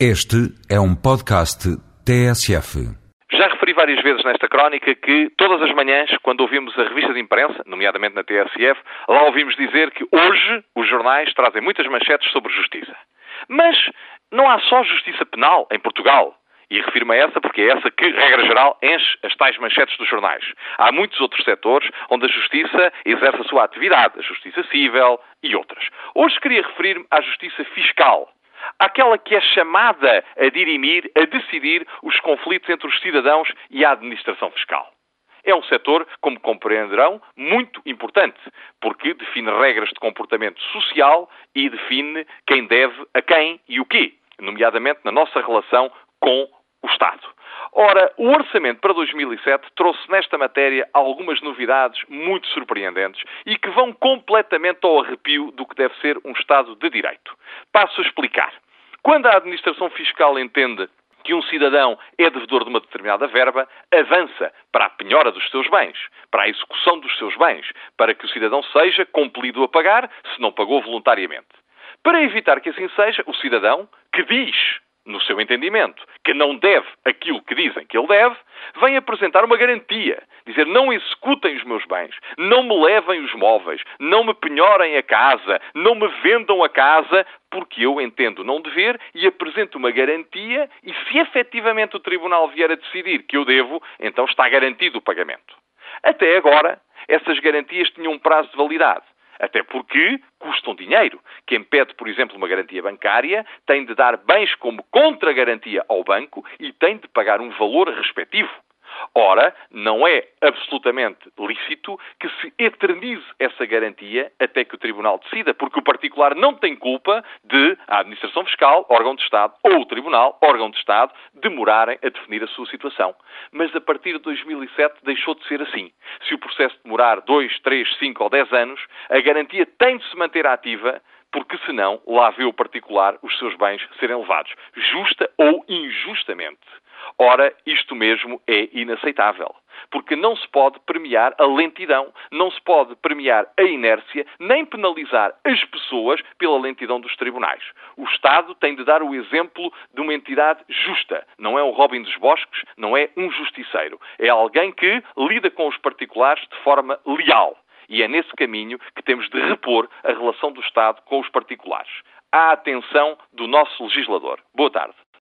Este é um podcast TSF. Já referi várias vezes nesta crónica que todas as manhãs, quando ouvimos a revista de imprensa, nomeadamente na TSF, lá ouvimos dizer que hoje os jornais trazem muitas manchetes sobre justiça. Mas não há só justiça penal em Portugal. E refiro-me a essa porque é essa que, regra geral, enche as tais manchetes dos jornais. Há muitos outros setores onde a justiça exerce a sua atividade, a justiça civil e outras. Hoje queria referir-me à justiça fiscal aquela que é chamada a dirimir, a decidir os conflitos entre os cidadãos e a administração fiscal. É um setor, como compreenderão, muito importante, porque define regras de comportamento social e define quem deve a quem e o quê, nomeadamente na nossa relação com o Estado. Ora, o orçamento para 2007 trouxe nesta matéria algumas novidades muito surpreendentes e que vão completamente ao arrepio do que deve ser um Estado de Direito. Passo a explicar. Quando a administração fiscal entende que um cidadão é devedor de uma determinada verba, avança para a penhora dos seus bens, para a execução dos seus bens, para que o cidadão seja compelido a pagar se não pagou voluntariamente. Para evitar que assim seja, o cidadão, que diz no seu entendimento, que não deve aquilo que dizem que ele deve, vem apresentar uma garantia. Dizer, não executem os meus bens, não me levem os móveis, não me penhorem a casa, não me vendam a casa, porque eu entendo não dever e apresento uma garantia e se efetivamente o Tribunal vier a decidir que eu devo, então está garantido o pagamento. Até agora, essas garantias tinham um prazo de validade. Até porque custam dinheiro. Quem pede, por exemplo, uma garantia bancária tem de dar bens como contra-garantia ao banco e tem de pagar um valor respectivo. Ora, não é absolutamente lícito que se eternize essa garantia até que o Tribunal decida, porque o particular não tem culpa de a Administração Fiscal, órgão de Estado, ou o Tribunal, órgão de Estado, demorarem a definir a sua situação. Mas a partir de 2007 deixou de ser assim. Se o processo demorar 2, 3, 5 ou 10 anos, a garantia tem de se manter ativa porque senão lá vê o particular os seus bens serem levados, justa ou injustamente. Ora, isto mesmo é inaceitável. Porque não se pode premiar a lentidão, não se pode premiar a inércia, nem penalizar as pessoas pela lentidão dos tribunais. O Estado tem de dar o exemplo de uma entidade justa. Não é um Robin dos Bosques, não é um justiceiro. É alguém que lida com os particulares de forma leal. E é nesse caminho que temos de repor a relação do Estado com os particulares. À atenção do nosso legislador. Boa tarde.